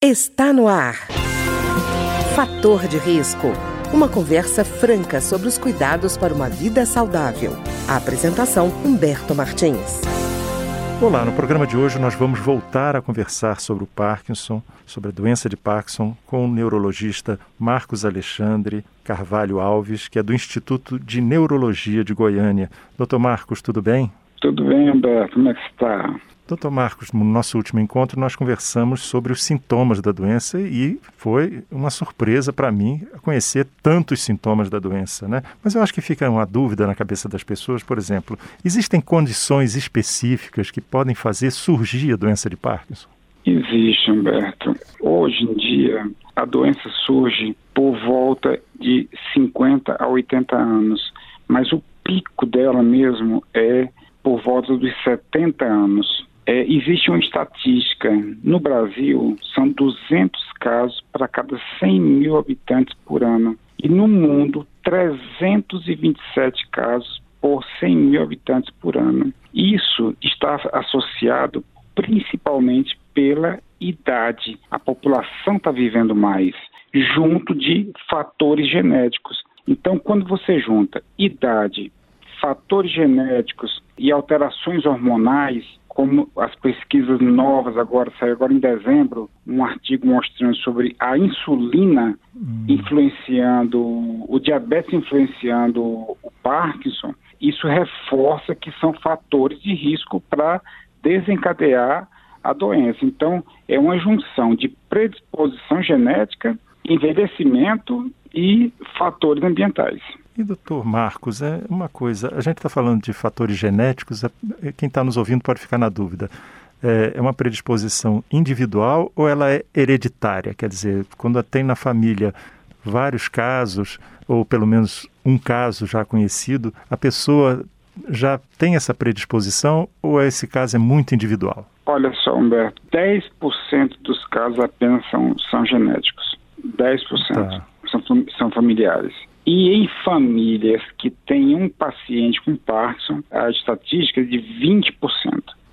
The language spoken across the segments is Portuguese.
Está no ar. Fator de risco. Uma conversa franca sobre os cuidados para uma vida saudável. A apresentação Humberto Martins. Olá, no programa de hoje nós vamos voltar a conversar sobre o Parkinson, sobre a doença de Parkinson, com o neurologista Marcos Alexandre Carvalho Alves, que é do Instituto de Neurologia de Goiânia. Doutor Marcos, tudo bem? Tudo bem, Humberto. Como é que está? Doutor Marcos, no nosso último encontro nós conversamos sobre os sintomas da doença e foi uma surpresa para mim conhecer tantos sintomas da doença, né? Mas eu acho que fica uma dúvida na cabeça das pessoas, por exemplo, existem condições específicas que podem fazer surgir a doença de Parkinson? Existe, Humberto. Hoje em dia, a doença surge por volta de 50 a 80 anos, mas o pico dela mesmo é por volta dos 70 anos. É, existe uma estatística. No Brasil, são 200 casos para cada 100 mil habitantes por ano. E no mundo, 327 casos por 100 mil habitantes por ano. Isso está associado principalmente pela idade. A população está vivendo mais, junto de fatores genéticos. Então, quando você junta idade, fatores genéticos e alterações hormonais, como as pesquisas novas agora, saiu agora em dezembro, um artigo mostrando sobre a insulina hum. influenciando, o diabetes influenciando o Parkinson, isso reforça que são fatores de risco para desencadear a doença. Então, é uma junção de predisposição genética, envelhecimento e fatores ambientais. E doutor Marcos, é uma coisa, a gente está falando de fatores genéticos, é, quem está nos ouvindo pode ficar na dúvida. É, é uma predisposição individual ou ela é hereditária? Quer dizer, quando tem na família vários casos, ou pelo menos um caso já conhecido, a pessoa já tem essa predisposição ou esse caso é muito individual? Olha só, Humberto, 10% dos casos apenas são, são genéticos. 10% tá. São, familiares. E em famílias que têm um paciente com Parkinson, a estatística é de 20%.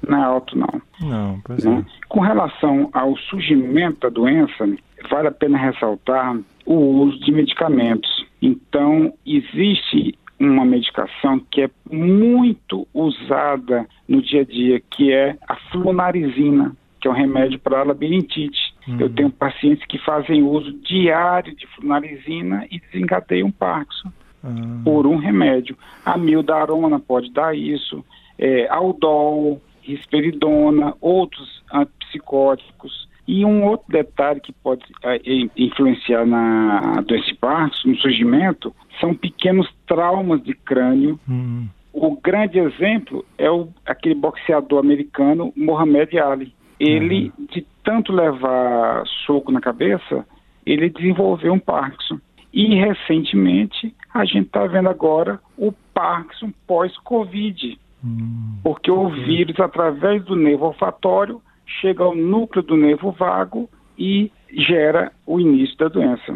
Não é alto, não. Não, pois né? é. Com relação ao surgimento da doença, vale a pena ressaltar o uso de medicamentos. Então, existe uma medicação que é muito usada no dia a dia, que é a flunarizina, que é um remédio para a labirintite. Uhum. Eu tenho pacientes que fazem uso diário de flunarizina e desencadeiam Parkinson uhum. por um remédio. A mildarona pode dar isso, é, aldol, risperidona, outros antipsicóticos. E um outro detalhe que pode é, influenciar na doença de Parkinson, no surgimento, são pequenos traumas de crânio. Uhum. O grande exemplo é o, aquele boxeador americano Mohamed Ali. Ele, uhum. de tanto levar soco na cabeça, ele desenvolveu um Parkinson. E recentemente a gente está vendo agora o Parkinson pós-Covid. Hum. Porque o vírus, através do nervo olfatório, chega ao núcleo do nervo vago e gera o início da doença.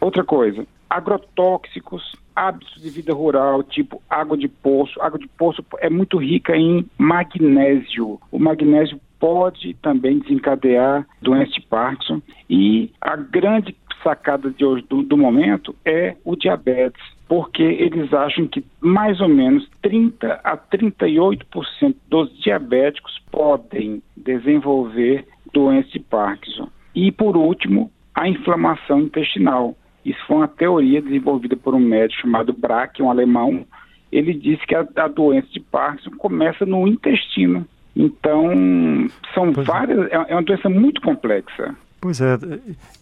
Outra coisa, agrotóxicos, hábitos de vida rural, tipo água de poço. Água de poço é muito rica em magnésio. O magnésio pode também desencadear doença de Parkinson. E a grande sacada de hoje, do, do momento é o diabetes, porque eles acham que mais ou menos 30 a 38% dos diabéticos podem desenvolver doença de Parkinson. E por último, a inflamação intestinal. Isso foi uma teoria desenvolvida por um médico chamado Braque, um alemão. Ele disse que a, a doença de Parkinson começa no intestino. Então, são pois é. várias. É. é uma doença muito complexa. Pois é,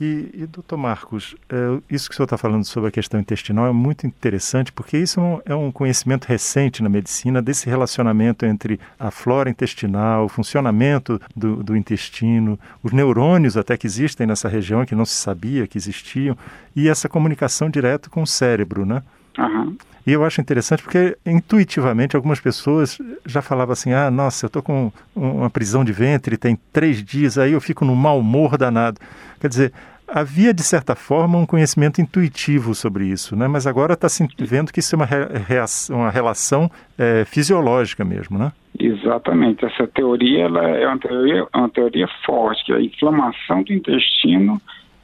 e, e doutor Marcos, é, isso que o senhor está falando sobre a questão intestinal é muito interessante, porque isso é um, é um, conhecimento recente na medicina desse relacionamento entre a flora intestinal, o funcionamento do, do intestino, os neurônios até que existem nessa região que não se sabia que existiam, e essa comunicação direta com o cérebro, né? Uhum. E eu acho interessante porque, intuitivamente, algumas pessoas já falavam assim: ah, nossa, eu estou com uma prisão de ventre, tem três dias, aí eu fico no mau humor danado. Quer dizer, havia, de certa forma, um conhecimento intuitivo sobre isso, né? mas agora está se vendo que isso é uma, reação, uma relação é, fisiológica mesmo, né? Exatamente. Essa teoria ela é uma teoria, uma teoria forte, que a inflamação do intestino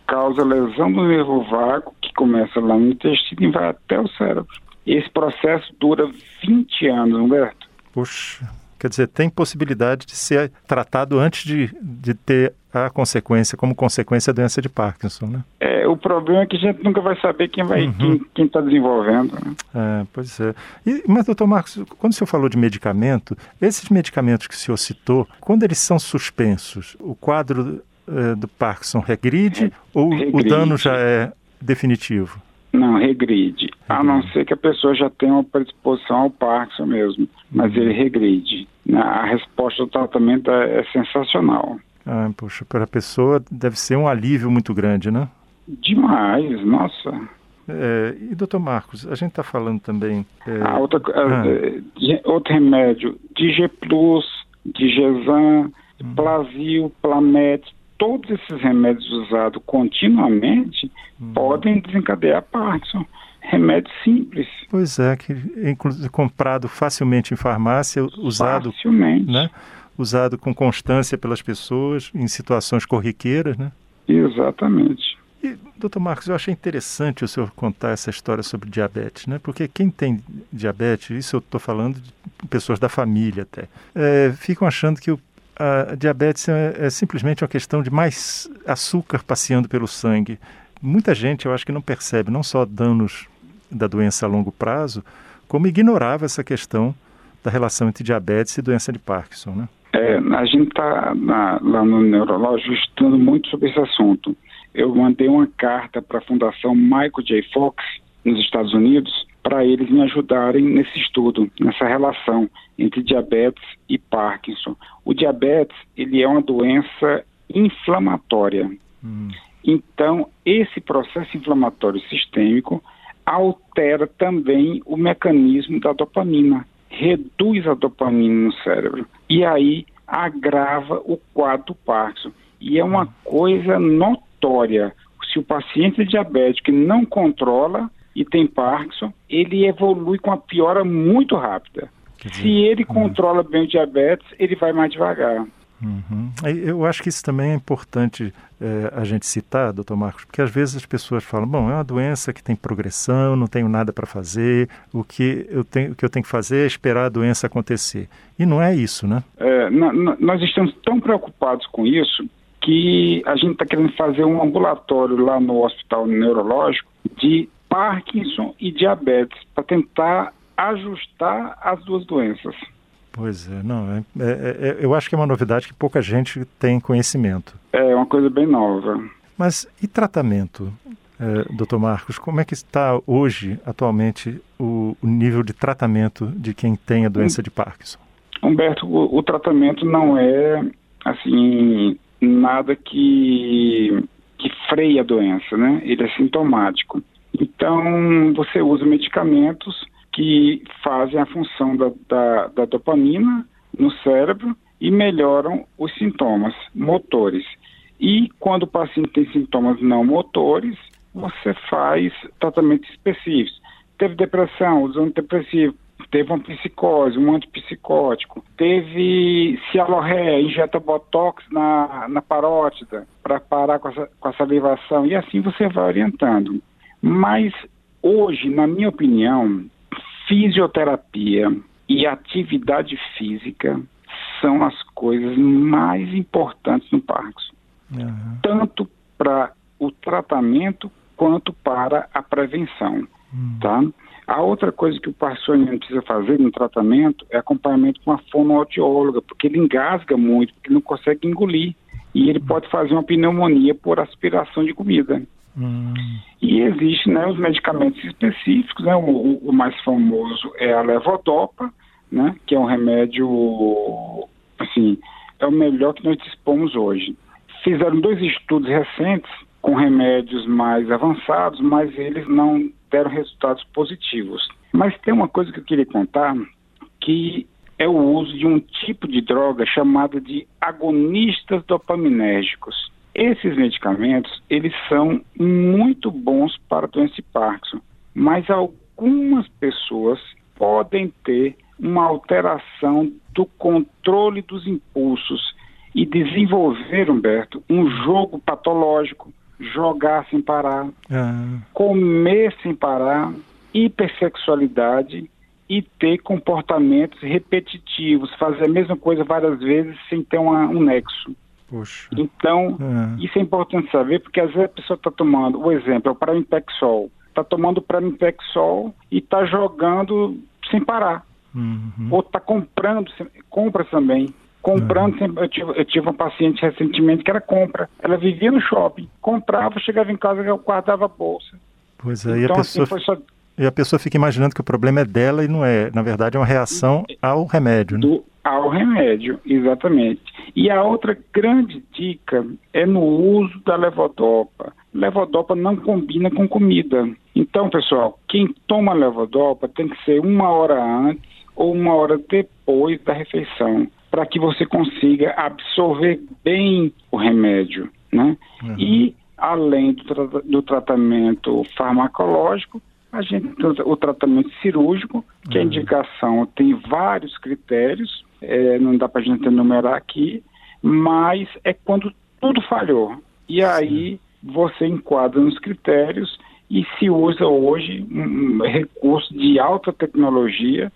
causa lesão do nervo vago, que começa lá no intestino e vai até o cérebro. Esse processo dura 20 anos, Humberto. Puxa, quer dizer, tem possibilidade de ser tratado antes de, de ter a consequência, como consequência, a doença de Parkinson, né? É, o problema é que a gente nunca vai saber quem vai, uhum. quem está desenvolvendo. Né? É, pois é. E, mas, doutor Marcos, quando o senhor falou de medicamento, esses medicamentos que o senhor citou, quando eles são suspensos, o quadro é, do Parkinson regride Re ou regride. o dano já é definitivo? Não, regride. A não ser que a pessoa já tenha uma predisposição ao Parkinson mesmo, mas ele regride. A resposta do tratamento é, é sensacional. Ah, poxa, para a pessoa deve ser um alívio muito grande, né? Demais, nossa. É, e doutor Marcos, a gente está falando também. É... Ah, outra, ah. É, outro remédio, Dig Plus, Digezan, hum. Plavil, Plamet, todos esses remédios usados continuamente hum. podem desencadear Parkinson. Remédio simples. Pois é, que inclusive comprado facilmente em farmácia, usado. Facilmente. Né? Usado com constância pelas pessoas em situações corriqueiras, né? Exatamente. E, doutor Marcos, eu achei interessante o senhor contar essa história sobre diabetes, né? Porque quem tem diabetes, isso eu estou falando de pessoas da família até, é, ficam achando que o a diabetes é, é, simplesmente uma questão de mais açúcar passeando pelo sangue. Muita gente, eu acho que não percebe não só danos da doença a longo prazo, como ignorava essa questão da relação entre diabetes e doença de Parkinson, né? É, a gente está lá no neurológico estudando muito sobre esse assunto. Eu mandei uma carta para a Fundação Michael J. Fox, nos Estados Unidos, para eles me ajudarem nesse estudo, nessa relação entre diabetes e Parkinson. O diabetes, ele é uma doença inflamatória. Hum. Então, esse processo inflamatório sistêmico altera também o mecanismo da dopamina, reduz a dopamina no cérebro e aí agrava o quadro do Parkinson. E é uma coisa notória. Se o paciente diabético não controla, e tem Parkinson, ele evolui com uma piora muito rápida. Se ele uhum. controla bem o diabetes, ele vai mais devagar. Uhum. Eu acho que isso também é importante é, a gente citar, doutor Marcos, porque às vezes as pessoas falam: bom, é uma doença que tem progressão, não tenho nada para fazer, o que, eu tenho, o que eu tenho que fazer é esperar a doença acontecer. E não é isso, né? É, nós estamos tão preocupados com isso que a gente está querendo fazer um ambulatório lá no Hospital Neurológico de Parkinson e diabetes, para tentar ajustar as duas doenças. Pois é, não, é, é, é, eu acho que é uma novidade que pouca gente tem conhecimento. É uma coisa bem nova. Mas e tratamento, é, doutor Marcos? Como é que está hoje, atualmente, o, o, nível de tratamento de quem tem a doença de Parkinson? Humberto, o, o tratamento não é, assim, nada que, que freie a doença, né? Ele é sintomático. Então, você usa medicamentos que fazem a função da, da, da dopamina no cérebro e melhoram os sintomas motores. E quando o paciente tem sintomas não motores, você faz tratamentos específicos. Teve depressão, usa antidepressivo. Teve uma psicose, um antipsicótico. Teve cialorreia, injeta botox na, na parótida para parar com a, com a salivação. E assim você vai orientando. Mas hoje, na minha opinião, fisioterapia e atividade física são as coisas mais importantes no Parkinson. Uhum. Tanto para o tratamento quanto para a prevenção, uhum. tá? A outra coisa que o Parkinson precisa fazer no tratamento é acompanhamento com a fonoaudióloga, porque ele engasga muito, porque não consegue engolir. E ele pode fazer uma pneumonia por aspiração de comida. Hum. E existem né, os medicamentos específicos, né, o, o, mais famoso é a levodopa, né, que é um remédio, assim, é o melhor que nós dispomos hoje. Fizeram dois estudos recentes com remédios mais avançados, mas eles não deram resultados positivos. Mas tem uma coisa que eu queria contar, que é o uso de um tipo de droga chamada de agonistas dopaminérgicos. Esses medicamentos, eles são muito bons para a doença de Parkinson, mas algumas pessoas podem ter uma alteração do controle dos impulsos e desenvolver, Humberto, um jogo patológico, jogar sem parar, ah. comer sem parar, hipersexualidade e ter comportamentos repetitivos, fazer a mesma coisa várias vezes sem ter uma, um nexo. Poxa. Então, é. isso é importante saber, porque às vezes a pessoa está tomando, o exemplo é o Pramipexol, está tomando Pramipexol e está jogando sem parar. Uhum. Ou está comprando, compra também. Comprando, uhum. eu, tive, eu tive uma paciente recentemente que era compra. Ela vivia no shopping, comprava, chegava em casa, eu guardava a bolsa. Pois é, então, e a assim, pessoa... Assim, só... E a pessoa fica imaginando que o problema é dela e não é. Na verdade, é uma reação ao remédio. Né? Do, ao remédio, exatamente. E a outra grande dica é no uso da levodopa. Levodopa não combina com comida. Então, pessoal, quem toma levodopa tem que ser uma hora antes ou uma hora depois da refeição, para que você consiga absorver bem o remédio, né? Uhum. E além do, tra do, tratamento farmacológico, a gente o tratamento cirúrgico, que uhum. a indicação tem vários critérios, é, não dá para a gente enumerar aqui, mas é quando tudo falhou. E aí você enquadra nos critérios e se usa hoje um recurso de alta tecnologia,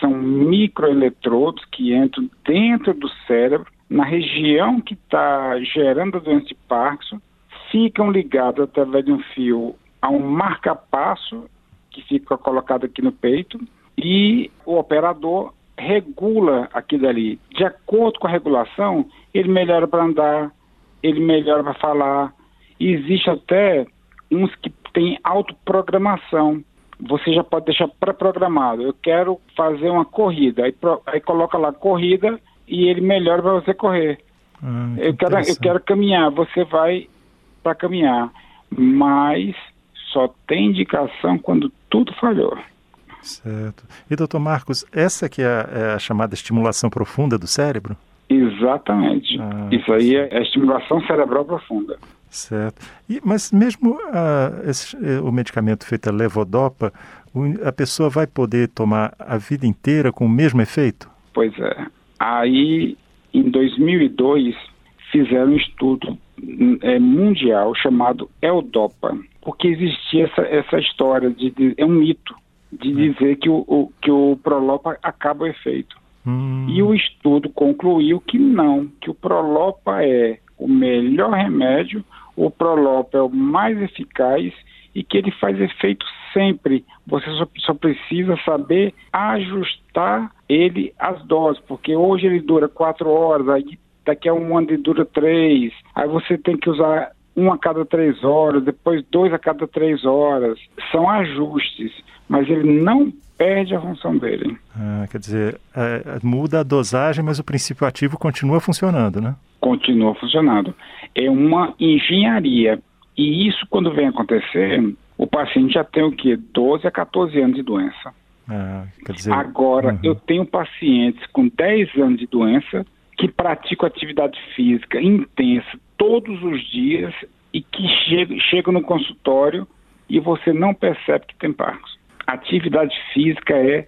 são microeletrodos que entram dentro do cérebro, na região que está gerando a doença de Parkinson, ficam ligados através de um fio a um marca-passo que fica colocado aqui no peito e o operador regula aquilo ali. De acordo com a regulação, ele melhora para andar, ele melhora para falar. E existe até uns que têm autoprogramação. Você já pode deixar pré-programado. Eu quero fazer uma corrida. Aí, pro, aí coloca lá corrida e ele melhora para você correr. Ah, que eu, quero, eu quero caminhar. Você vai para caminhar. Mas só tem indicação quando tudo falhou. Certo. E, doutor Marcos, essa que é a, é a chamada estimulação profunda do cérebro? Exatamente. Ah, Isso aí é a estimulação cerebral profunda. Certo. E, mas mesmo ah, esse, eh, o medicamento feito a levodopa, a pessoa vai poder tomar a vida inteira com o mesmo efeito? Pois é. Aí, em 2002, fizeram um estudo é, mundial chamado Eldopa, porque existia essa, essa história de, de é um mito de dizer que o, o, que o Prolopa acaba o efeito. Hum. E o estudo concluiu que não, que o Prolopa é o melhor remédio, o Prolopa é o mais eficaz e que ele faz efeito sempre. Você só, só, precisa saber ajustar ele às doses, porque hoje ele dura quatro horas, aí daqui a um ano ele dura três, aí você tem que usar um a cada três horas, depois dois a cada três horas. São ajustes mas ele não perde a função dele. Ah, quer dizer, é, é, muda a dosagem, mas o princípio ativo continua funcionando, né? Continua funcionando. É uma engenharia. E isso, quando vem acontecer, o paciente já tem o quê? 12 a 14 anos de doença. Ah, dizer, Agora, uhum. eu tenho pacientes com 10 anos de doença que praticam atividade física intensa todos os dias e que chegam, chegam no consultório e você não percebe que tem Parkinson atividade física é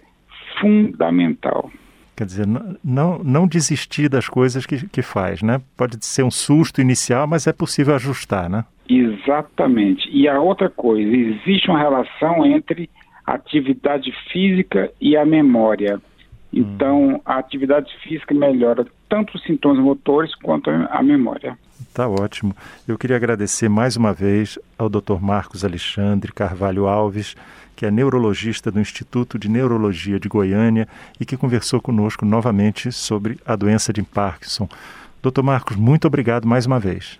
fundamental. Quer dizer, não, não desistir das coisas que, que faz, né? Pode ser um susto inicial, mas é possível ajustar, né? Exatamente. E a outra coisa, existe uma relação entre atividade física e a memória. Então, a atividade física melhora tanto os sintomas motores quanto a memória. Tá ótimo. Eu queria agradecer mais uma vez ao Dr. Marcos Alexandre Carvalho Alves, que é neurologista do Instituto de Neurologia de Goiânia e que conversou conosco novamente sobre a doença de Parkinson. Doutor Marcos, muito obrigado mais uma vez.